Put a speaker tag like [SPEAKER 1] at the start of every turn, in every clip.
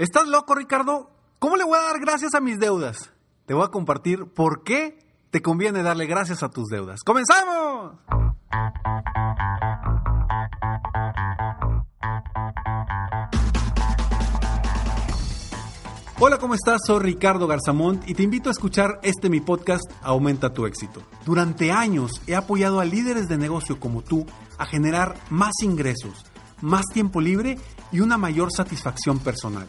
[SPEAKER 1] ¿Estás loco, Ricardo? ¿Cómo le voy a dar gracias a mis deudas? Te voy a compartir por qué te conviene darle gracias a tus deudas. ¡Comenzamos! Hola, ¿cómo estás? Soy Ricardo Garzamont y te invito a escuchar este mi podcast Aumenta tu éxito. Durante años he apoyado a líderes de negocio como tú a generar más ingresos, más tiempo libre y una mayor satisfacción personal.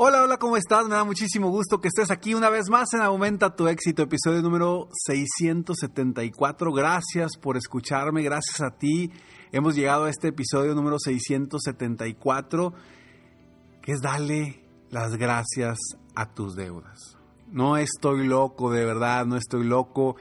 [SPEAKER 1] Hola, hola, ¿cómo estás? Me da muchísimo gusto que estés aquí una vez más en Aumenta tu éxito, episodio número 674. Gracias por escucharme, gracias a ti. Hemos llegado a este episodio número 674, que es darle las gracias a tus deudas. No estoy loco, de verdad, no estoy loco.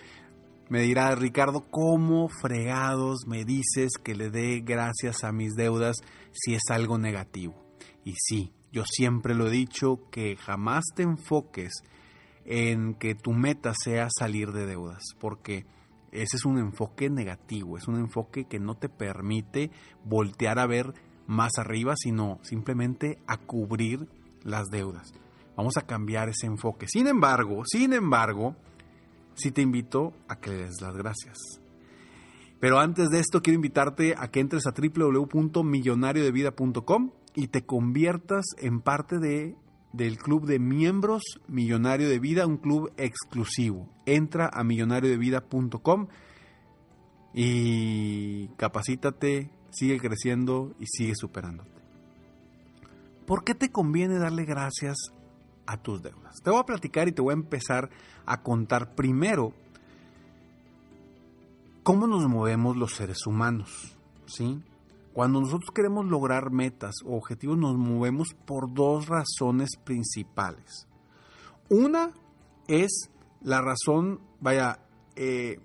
[SPEAKER 1] Me dirá Ricardo, ¿cómo fregados me dices que le dé gracias a mis deudas si es algo negativo? Y sí, yo siempre lo he dicho que jamás te enfoques en que tu meta sea salir de deudas, porque ese es un enfoque negativo, es un enfoque que no te permite voltear a ver más arriba, sino simplemente a cubrir las deudas. Vamos a cambiar ese enfoque. Sin embargo, sin embargo, sí te invito a que le des las gracias. Pero antes de esto, quiero invitarte a que entres a www.millonariodevida.com y te conviertas en parte de, del club de miembros Millonario de Vida, un club exclusivo. Entra a millonariodevida.com y capacítate, sigue creciendo y sigue superándote. ¿Por qué te conviene darle gracias a tus deudas. Te voy a platicar y te voy a empezar a contar primero cómo nos movemos los seres humanos, ¿sí? Cuando nosotros queremos lograr metas o objetivos nos movemos por dos razones principales. Una es la razón, vaya, eh,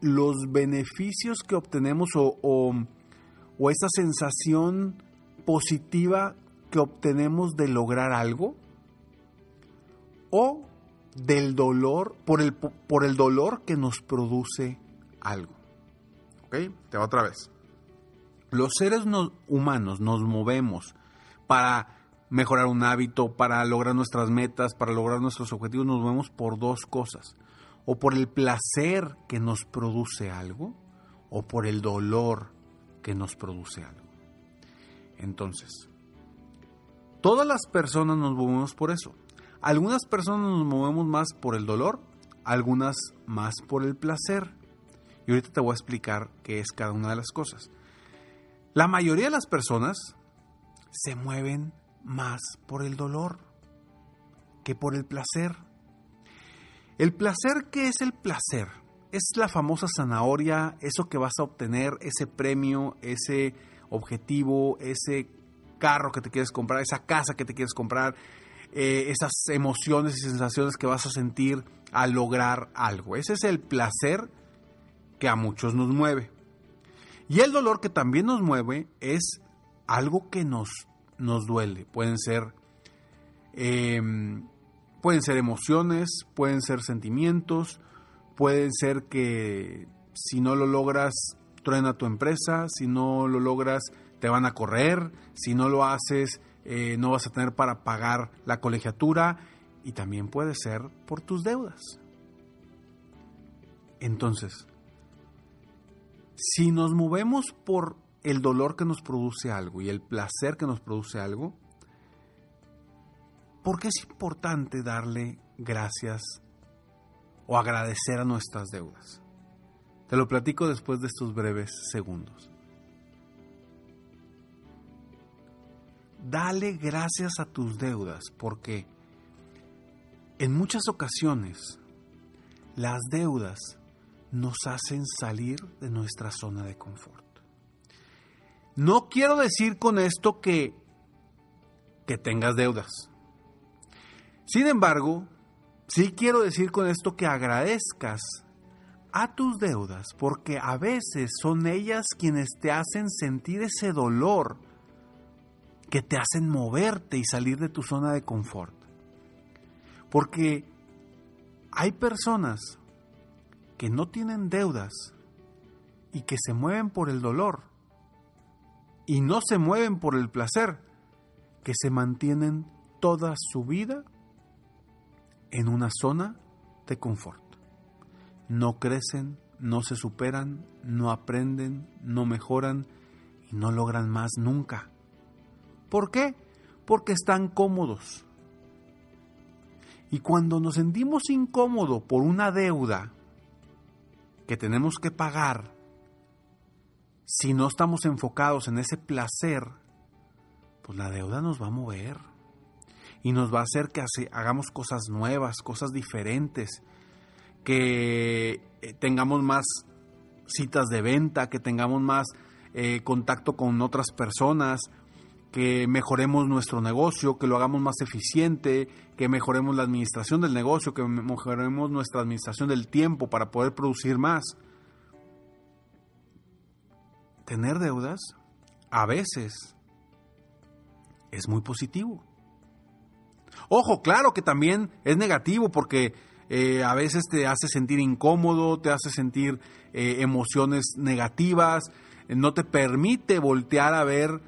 [SPEAKER 1] los beneficios que obtenemos o, o, esa sensación positiva que obtenemos de lograr algo o del dolor, por el, por el dolor que nos produce algo. ¿Ok? Te va otra vez. Los seres humanos nos movemos para mejorar un hábito, para lograr nuestras metas, para lograr nuestros objetivos, nos movemos por dos cosas. O por el placer que nos produce algo, o por el dolor que nos produce algo. Entonces, Todas las personas nos movemos por eso. Algunas personas nos movemos más por el dolor, algunas más por el placer. Y ahorita te voy a explicar qué es cada una de las cosas. La mayoría de las personas se mueven más por el dolor que por el placer. El placer, ¿qué es el placer? Es la famosa zanahoria, eso que vas a obtener, ese premio, ese objetivo, ese carro que te quieres comprar, esa casa que te quieres comprar, eh, esas emociones y sensaciones que vas a sentir al lograr algo. Ese es el placer que a muchos nos mueve. Y el dolor que también nos mueve es algo que nos, nos duele. Pueden ser, em, pueden ser emociones, pueden ser sentimientos, pueden ser que si no lo logras, truena tu empresa, si no lo logras, te van a correr, si no lo haces eh, no vas a tener para pagar la colegiatura y también puede ser por tus deudas. Entonces, si nos movemos por el dolor que nos produce algo y el placer que nos produce algo, ¿por qué es importante darle gracias o agradecer a nuestras deudas? Te lo platico después de estos breves segundos. dale gracias a tus deudas, porque en muchas ocasiones las deudas nos hacen salir de nuestra zona de confort. No quiero decir con esto que, que tengas deudas. Sin embargo, sí quiero decir con esto que agradezcas a tus deudas porque a veces son ellas quienes te hacen sentir ese dolor que te hacen moverte y salir de tu zona de confort. Porque hay personas que no tienen deudas y que se mueven por el dolor y no se mueven por el placer, que se mantienen toda su vida en una zona de confort. No crecen, no se superan, no aprenden, no mejoran y no logran más nunca. ¿Por qué? Porque están cómodos. Y cuando nos sentimos incómodos por una deuda que tenemos que pagar, si no estamos enfocados en ese placer, pues la deuda nos va a mover y nos va a hacer que hagamos cosas nuevas, cosas diferentes, que eh, tengamos más citas de venta, que tengamos más eh, contacto con otras personas, que mejoremos nuestro negocio, que lo hagamos más eficiente, que mejoremos la administración del negocio, que mejoremos nuestra administración del tiempo para poder producir más. Tener deudas a veces es muy positivo. Ojo, claro que también es negativo porque eh, a veces te hace sentir incómodo, te hace sentir eh, emociones negativas, no te permite voltear a ver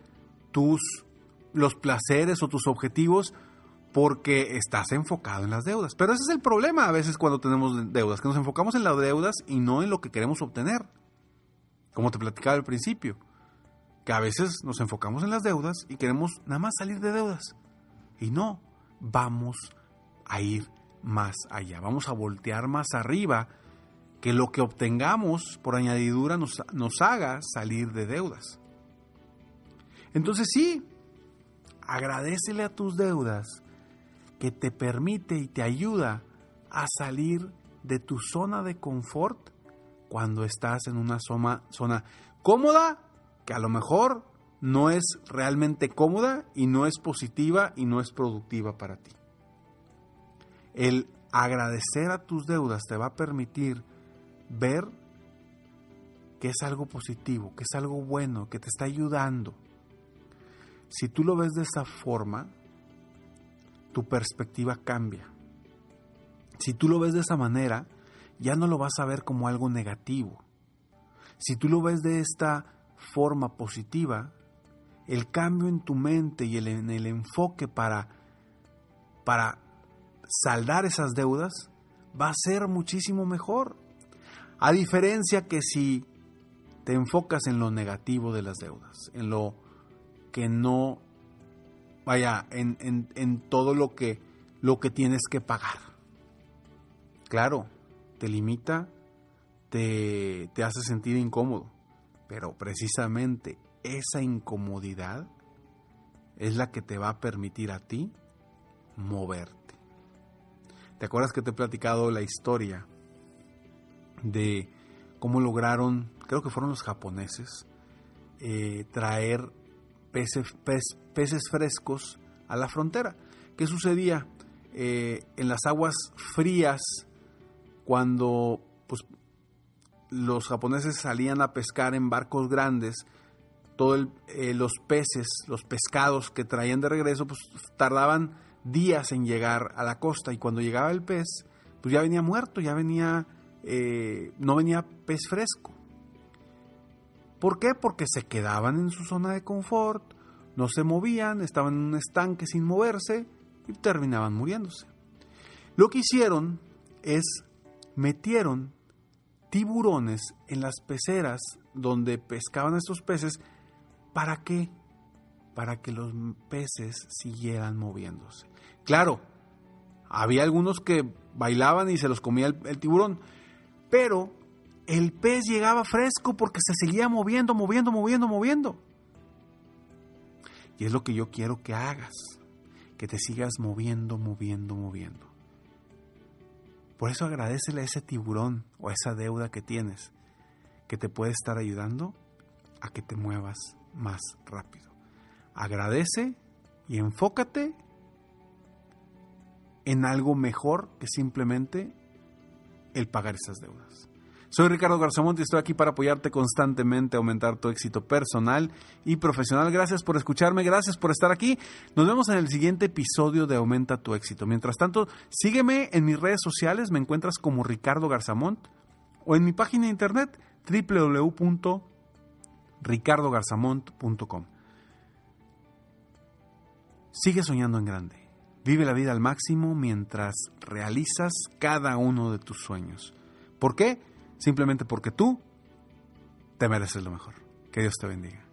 [SPEAKER 1] tus los placeres o tus objetivos porque estás enfocado en las deudas. Pero ese es el problema a veces cuando tenemos deudas, que nos enfocamos en las deudas y no en lo que queremos obtener. Como te platicaba al principio, que a veces nos enfocamos en las deudas y queremos nada más salir de deudas. Y no, vamos a ir más allá, vamos a voltear más arriba, que lo que obtengamos por añadidura nos, nos haga salir de deudas. Entonces sí, agradecele a tus deudas que te permite y te ayuda a salir de tu zona de confort cuando estás en una zona, zona cómoda que a lo mejor no es realmente cómoda y no es positiva y no es productiva para ti. El agradecer a tus deudas te va a permitir ver que es algo positivo, que es algo bueno, que te está ayudando si tú lo ves de esa forma, tu perspectiva cambia. Si tú lo ves de esa manera, ya no lo vas a ver como algo negativo. Si tú lo ves de esta forma positiva, el cambio en tu mente y el, en el enfoque para, para saldar esas deudas va a ser muchísimo mejor. A diferencia que si te enfocas en lo negativo de las deudas, en lo que no vaya en, en, todo lo que, lo que tienes que pagar. Claro, te limita, te, te hace sentir incómodo, pero precisamente esa incomodidad es la que te va a permitir a ti moverte. ¿Te acuerdas que te he platicado la historia de cómo lograron, creo que fueron los japoneses, eh, traer peces, frescos a la frontera. ¿Qué sucedía? Eh, en las aguas frías, cuando pues, los japoneses salían a pescar en barcos grandes, todos eh, los peces, los pescados que traían de regreso, pues tardaban días en llegar a la costa y cuando llegaba el pez, pues ya venía muerto, ya venía, eh, no venía pez fresco. ¿Por qué? Porque se quedaban en su zona de confort, no se movían, estaban en un estanque sin moverse y terminaban muriéndose. Lo que hicieron es metieron tiburones en las peceras donde pescaban estos peces. ¿Para qué? Para que los peces siguieran moviéndose. Claro, había algunos que bailaban y se los comía el, el tiburón, pero el pez llegaba fresco porque se seguía moviendo, moviendo, moviendo, moviendo. Y es lo que yo quiero que hagas, que te sigas moviendo, moviendo, moviendo. Por eso agradecele a ese tiburón o a esa deuda que tienes, que te puede estar ayudando a que te muevas más rápido. Agradece y enfócate en algo mejor que simplemente el pagar esas deudas. Soy Ricardo Garzamont y estoy aquí para apoyarte constantemente a aumentar tu éxito personal y profesional. Gracias por escucharme, gracias por estar aquí. Nos vemos en el siguiente episodio de Aumenta tu éxito. Mientras tanto, sígueme en mis redes sociales, me encuentras como Ricardo Garzamont o en mi página de internet www.ricardogarzamont.com. Sigue soñando en grande. Vive la vida al máximo mientras realizas cada uno de tus sueños. ¿Por qué? Simplemente porque tú te mereces lo mejor. Que Dios te bendiga.